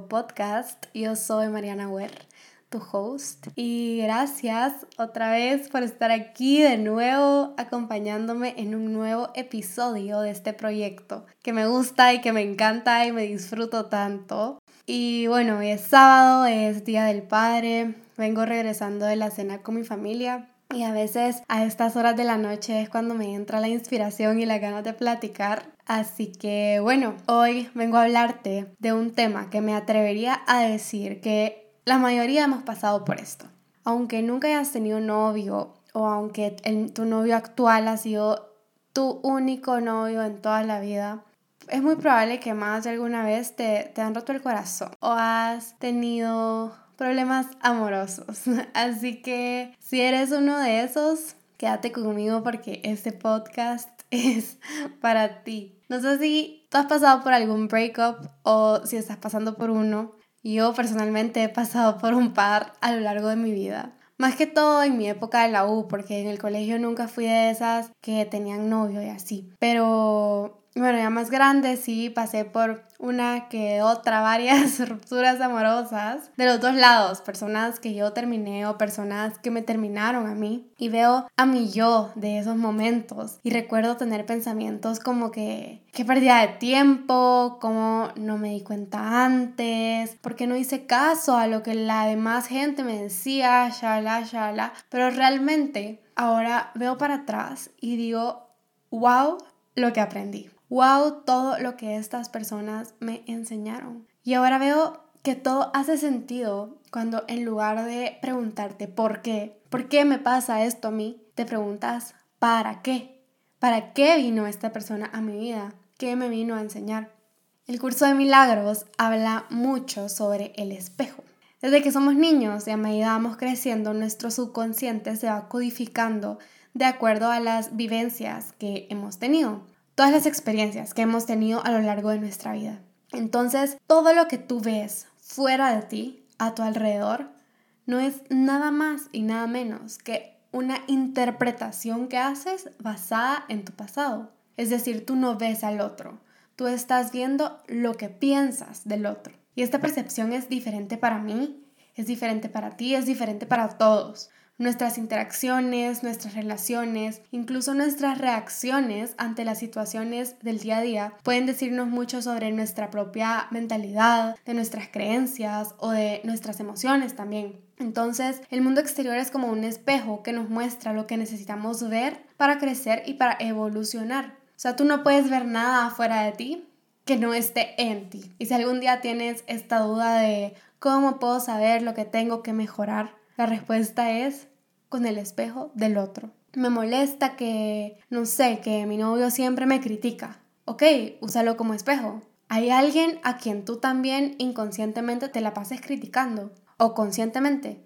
podcast. Yo soy Mariana Wer, tu host. Y gracias otra vez por estar aquí de nuevo acompañándome en un nuevo episodio de este proyecto que me gusta y que me encanta y me disfruto tanto. Y bueno, hoy es sábado, es Día del Padre. Vengo regresando de la cena con mi familia y a veces a estas horas de la noche es cuando me entra la inspiración y la ganas de platicar. Así que bueno, hoy vengo a hablarte de un tema que me atrevería a decir que la mayoría hemos pasado por esto. Aunque nunca hayas tenido novio o aunque tu novio actual ha sido tu único novio en toda la vida, es muy probable que más de alguna vez te, te han roto el corazón o has tenido problemas amorosos. Así que si eres uno de esos, quédate conmigo porque este podcast es para ti. No sé si tú has pasado por algún breakup o si estás pasando por uno. Yo personalmente he pasado por un par a lo largo de mi vida. Más que todo en mi época de la U, porque en el colegio nunca fui de esas que tenían novio y así. Pero bueno, ya más grande sí pasé por una que otra, varias rupturas amorosas de los dos lados, personas que yo terminé o personas que me terminaron a mí. Y veo a mi yo de esos momentos y recuerdo tener pensamientos como que, que perdía de tiempo, como no me di cuenta antes, porque no hice caso a lo que la demás gente me decía, shala, shala. Pero realmente ahora veo para atrás y digo, wow, lo que aprendí wow, todo lo que estas personas me enseñaron. Y ahora veo que todo hace sentido cuando en lugar de preguntarte por qué, por qué me pasa esto a mí, te preguntas para qué, para qué vino esta persona a mi vida, qué me vino a enseñar. El curso de milagros habla mucho sobre el espejo. Desde que somos niños y a medida vamos creciendo, nuestro subconsciente se va codificando de acuerdo a las vivencias que hemos tenido todas las experiencias que hemos tenido a lo largo de nuestra vida. Entonces, todo lo que tú ves fuera de ti, a tu alrededor, no es nada más y nada menos que una interpretación que haces basada en tu pasado. Es decir, tú no ves al otro, tú estás viendo lo que piensas del otro. Y esta percepción es diferente para mí, es diferente para ti, es diferente para todos nuestras interacciones, nuestras relaciones, incluso nuestras reacciones ante las situaciones del día a día pueden decirnos mucho sobre nuestra propia mentalidad, de nuestras creencias o de nuestras emociones también. Entonces, el mundo exterior es como un espejo que nos muestra lo que necesitamos ver para crecer y para evolucionar. O sea, tú no puedes ver nada afuera de ti que no esté en ti. Y si algún día tienes esta duda de cómo puedo saber lo que tengo que mejorar, la respuesta es con el espejo del otro. Me molesta que, no sé, que mi novio siempre me critica. Ok, úsalo como espejo. Hay alguien a quien tú también inconscientemente te la pases criticando. O conscientemente.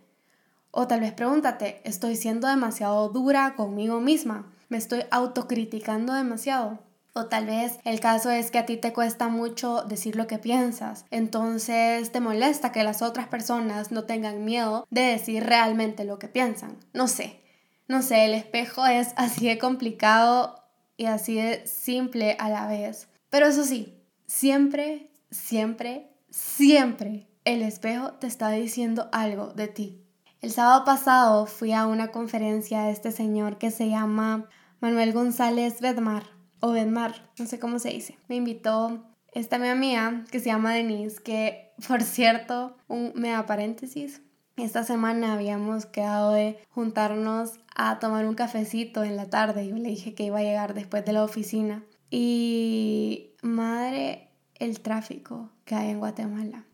O tal vez pregúntate, ¿estoy siendo demasiado dura conmigo misma? ¿Me estoy autocriticando demasiado? O tal vez el caso es que a ti te cuesta mucho decir lo que piensas, entonces te molesta que las otras personas no tengan miedo de decir realmente lo que piensan. No sé, no sé, el espejo es así de complicado y así de simple a la vez. Pero eso sí, siempre, siempre, siempre el espejo te está diciendo algo de ti. El sábado pasado fui a una conferencia de este señor que se llama Manuel González Bedmar o Benmar, no sé cómo se dice. Me invitó esta mi amiga que se llama Denise, que por cierto, un mega paréntesis, esta semana habíamos quedado de juntarnos a tomar un cafecito en la tarde. Yo le dije que iba a llegar después de la oficina. Y madre, el tráfico que hay en Guatemala.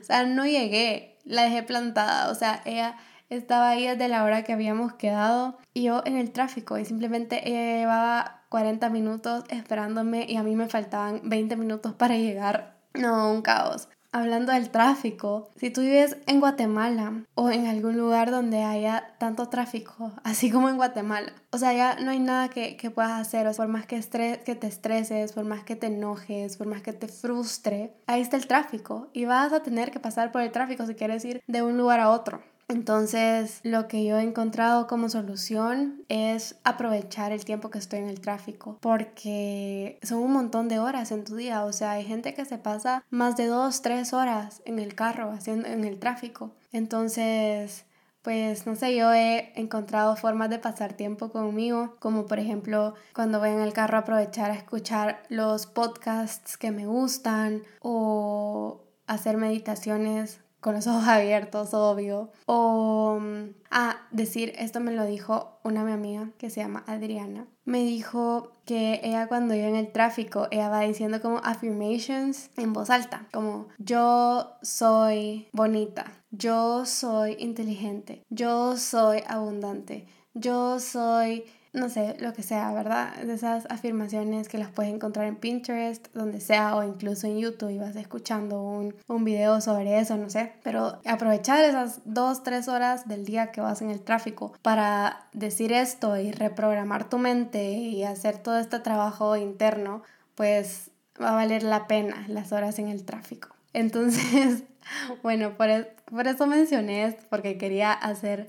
O sea, no llegué, la dejé plantada. O sea, ella estaba ahí desde la hora que habíamos quedado y yo en el tráfico y simplemente llevaba 40 minutos esperándome y a mí me faltaban 20 minutos para llegar. No, un caos. Hablando del tráfico, si tú vives en Guatemala o en algún lugar donde haya tanto tráfico, así como en Guatemala, o sea, ya no hay nada que, que puedas hacer, por más que, estres, que te estreses, por más que te enojes, por más que te frustre, ahí está el tráfico y vas a tener que pasar por el tráfico si quieres ir de un lugar a otro. Entonces, lo que yo he encontrado como solución es aprovechar el tiempo que estoy en el tráfico, porque son un montón de horas en tu día. O sea, hay gente que se pasa más de dos, tres horas en el carro, haciendo, en el tráfico. Entonces, pues no sé, yo he encontrado formas de pasar tiempo conmigo, como por ejemplo cuando voy en el carro aprovechar a escuchar los podcasts que me gustan o hacer meditaciones con los ojos abiertos, obvio. O, mm, ah, decir, esto me lo dijo una mi amiga que se llama Adriana. Me dijo que ella cuando iba en el tráfico, ella va diciendo como affirmations en voz alta, como yo soy bonita, yo soy inteligente, yo soy abundante, yo soy no sé, lo que sea, ¿verdad? Esas afirmaciones que las puedes encontrar en Pinterest, donde sea, o incluso en YouTube y vas escuchando un, un video sobre eso, no sé. Pero aprovechar esas dos, tres horas del día que vas en el tráfico para decir esto y reprogramar tu mente y hacer todo este trabajo interno, pues va a valer la pena las horas en el tráfico. Entonces, bueno, por, e, por eso mencioné esto, porque quería hacer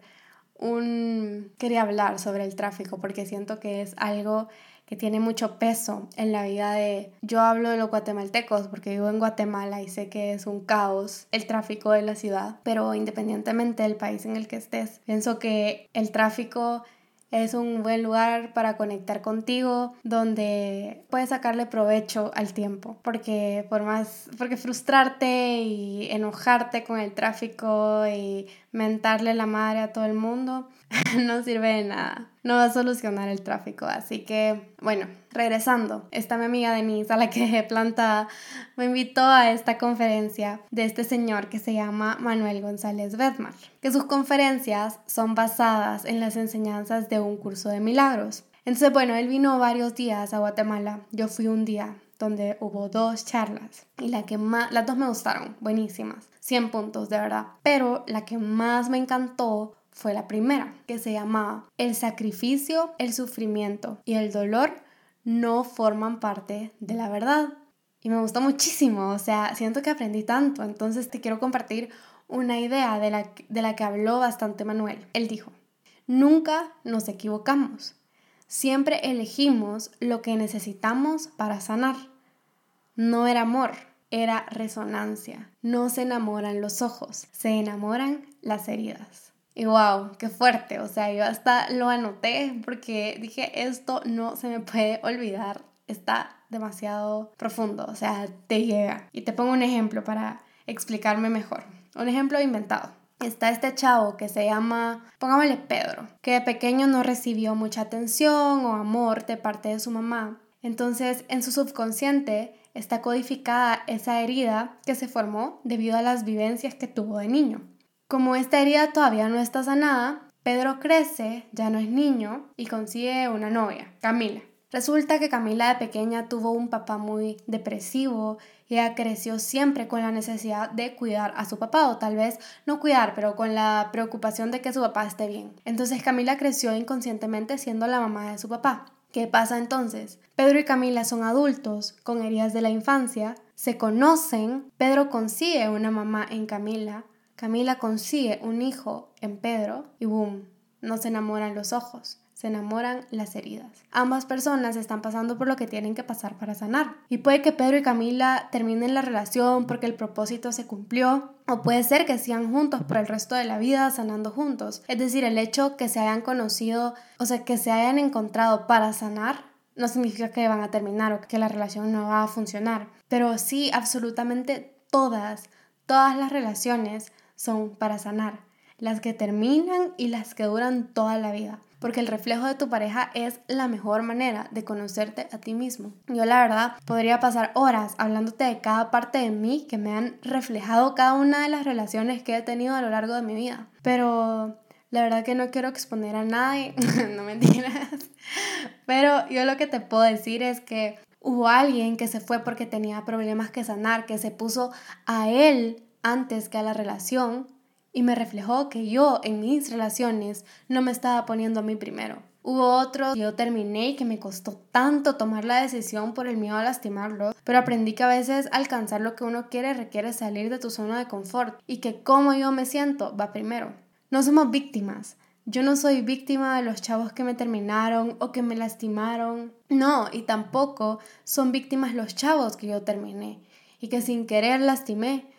un... quería hablar sobre el tráfico porque siento que es algo que tiene mucho peso en la vida de... Yo hablo de los guatemaltecos porque vivo en Guatemala y sé que es un caos el tráfico de la ciudad, pero independientemente del país en el que estés, pienso que el tráfico es un buen lugar para conectar contigo, donde puedes sacarle provecho al tiempo, porque por más, porque frustrarte y enojarte con el tráfico y mentarle la madre a todo el mundo no sirve de nada. No va a solucionar el tráfico. Así que, bueno, regresando, esta mi amiga Denise, a la que he plantada, me invitó a esta conferencia de este señor que se llama Manuel González Bedmar, que sus conferencias son basadas en las enseñanzas de un curso de milagros. Entonces, bueno, él vino varios días a Guatemala. Yo fui un día donde hubo dos charlas y la que más, las dos me gustaron, buenísimas, 100 puntos de verdad, pero la que más me encantó fue la primera, que se llamaba El sacrificio, el sufrimiento y el dolor no forman parte de la verdad. Y me gustó muchísimo, o sea, siento que aprendí tanto, entonces te quiero compartir una idea de la, de la que habló bastante Manuel. Él dijo, nunca nos equivocamos, siempre elegimos lo que necesitamos para sanar. No era amor, era resonancia. No se enamoran los ojos, se enamoran las heridas. Y wow, qué fuerte. O sea, yo hasta lo anoté porque dije, esto no se me puede olvidar. Está demasiado profundo, o sea, te llega. Y te pongo un ejemplo para explicarme mejor. Un ejemplo inventado. Está este chavo que se llama, pongámosle Pedro, que de pequeño no recibió mucha atención o amor de parte de su mamá. Entonces, en su subconsciente está codificada esa herida que se formó debido a las vivencias que tuvo de niño. Como esta herida todavía no está sanada, Pedro crece, ya no es niño, y consigue una novia, Camila. Resulta que Camila de pequeña tuvo un papá muy depresivo y ella creció siempre con la necesidad de cuidar a su papá o tal vez no cuidar, pero con la preocupación de que su papá esté bien. Entonces Camila creció inconscientemente siendo la mamá de su papá. ¿Qué pasa entonces? Pedro y Camila son adultos con heridas de la infancia, se conocen, Pedro consigue una mamá en Camila, Camila consigue un hijo en Pedro y boom, no se enamoran los ojos, se enamoran las heridas. Ambas personas están pasando por lo que tienen que pasar para sanar. Y puede que Pedro y Camila terminen la relación porque el propósito se cumplió, o puede ser que sigan juntos por el resto de la vida sanando juntos. Es decir, el hecho que se hayan conocido, o sea, que se hayan encontrado para sanar, no significa que van a terminar o que la relación no va a funcionar. Pero sí, absolutamente todas, todas las relaciones son para sanar, las que terminan y las que duran toda la vida, porque el reflejo de tu pareja es la mejor manera de conocerte a ti mismo. Yo la verdad podría pasar horas hablándote de cada parte de mí que me han reflejado cada una de las relaciones que he tenido a lo largo de mi vida, pero la verdad que no quiero exponer a nadie, no mentiras, pero yo lo que te puedo decir es que hubo alguien que se fue porque tenía problemas que sanar, que se puso a él antes que a la relación y me reflejó que yo en mis relaciones no me estaba poniendo a mí primero. Hubo otros que yo terminé y que me costó tanto tomar la decisión por el miedo a lastimarlo, pero aprendí que a veces alcanzar lo que uno quiere requiere salir de tu zona de confort y que cómo yo me siento va primero. No somos víctimas. Yo no soy víctima de los chavos que me terminaron o que me lastimaron. No, y tampoco son víctimas los chavos que yo terminé y que sin querer lastimé.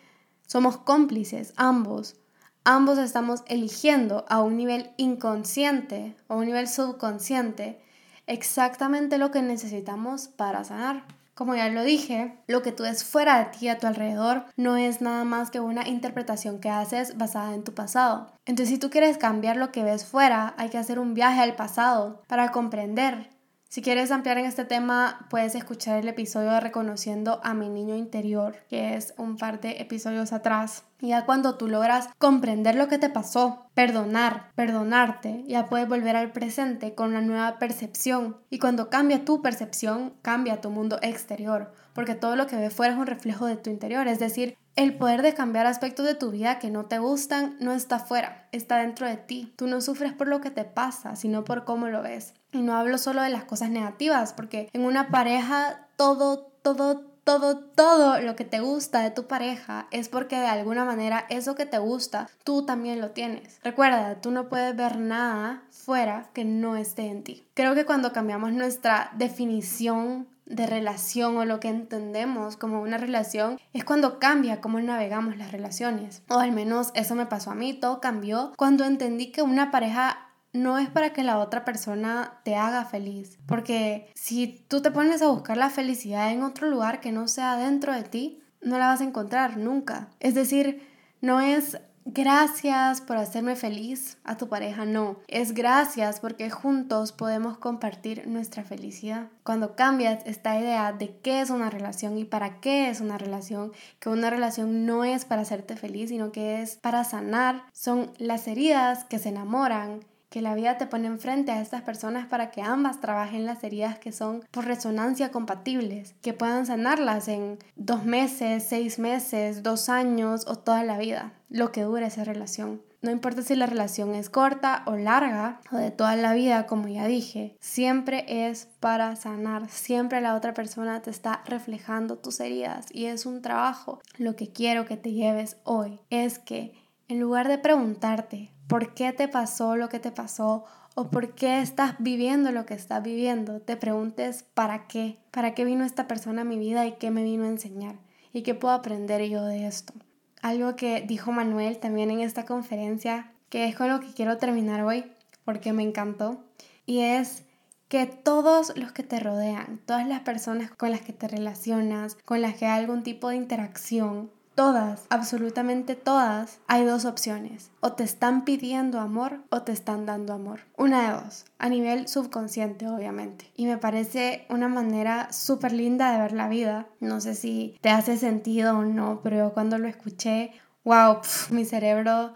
Somos cómplices, ambos. Ambos estamos eligiendo a un nivel inconsciente o a un nivel subconsciente exactamente lo que necesitamos para sanar. Como ya lo dije, lo que tú ves fuera de ti, a tu alrededor, no es nada más que una interpretación que haces basada en tu pasado. Entonces, si tú quieres cambiar lo que ves fuera, hay que hacer un viaje al pasado para comprender si quieres ampliar en este tema, puedes escuchar el episodio de Reconociendo a mi niño interior, que es un par de episodios atrás. Y ya cuando tú logras comprender lo que te pasó, perdonar, perdonarte, ya puedes volver al presente con una nueva percepción. Y cuando cambia tu percepción, cambia tu mundo exterior, porque todo lo que ves fuera es un reflejo de tu interior. Es decir, el poder de cambiar aspectos de tu vida que no te gustan no está fuera, está dentro de ti. Tú no sufres por lo que te pasa, sino por cómo lo ves. Y no hablo solo de las cosas negativas, porque en una pareja todo, todo, todo, todo lo que te gusta de tu pareja es porque de alguna manera eso que te gusta, tú también lo tienes. Recuerda, tú no puedes ver nada fuera que no esté en ti. Creo que cuando cambiamos nuestra definición de relación o lo que entendemos como una relación es cuando cambia cómo navegamos las relaciones. O al menos eso me pasó a mí, todo cambió cuando entendí que una pareja no es para que la otra persona te haga feliz. Porque si tú te pones a buscar la felicidad en otro lugar que no sea dentro de ti, no la vas a encontrar nunca. Es decir, no es gracias por hacerme feliz a tu pareja, no. Es gracias porque juntos podemos compartir nuestra felicidad. Cuando cambias esta idea de qué es una relación y para qué es una relación, que una relación no es para hacerte feliz, sino que es para sanar, son las heridas que se enamoran que la vida te pone enfrente a estas personas para que ambas trabajen las heridas que son por resonancia compatibles, que puedan sanarlas en dos meses, seis meses, dos años o toda la vida, lo que dure esa relación. No importa si la relación es corta o larga o de toda la vida, como ya dije, siempre es para sanar, siempre la otra persona te está reflejando tus heridas y es un trabajo. Lo que quiero que te lleves hoy es que en lugar de preguntarte por qué te pasó lo que te pasó o por qué estás viviendo lo que estás viviendo, te preguntes para qué, para qué vino esta persona a mi vida y qué me vino a enseñar y qué puedo aprender yo de esto. Algo que dijo Manuel también en esta conferencia, que es con lo que quiero terminar hoy, porque me encantó, y es que todos los que te rodean, todas las personas con las que te relacionas, con las que hay algún tipo de interacción, todas, absolutamente todas, hay dos opciones. O te están pidiendo amor o te están dando amor. Una de dos, a nivel subconsciente obviamente. Y me parece una manera súper linda de ver la vida. No sé si te hace sentido o no, pero cuando lo escuché, wow, mi cerebro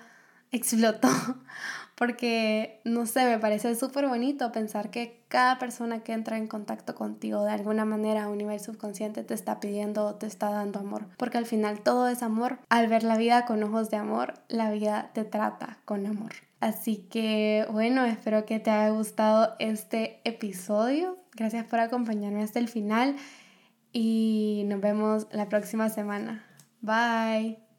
explotó porque, no sé, me parece súper bonito pensar que cada persona que entra en contacto contigo de alguna manera a un nivel subconsciente te está pidiendo o te está dando amor, porque al final todo es amor. Al ver la vida con ojos de amor, la vida te trata con amor. Así que bueno, espero que te haya gustado este episodio. Gracias por acompañarme hasta el final y nos vemos la próxima semana. Bye.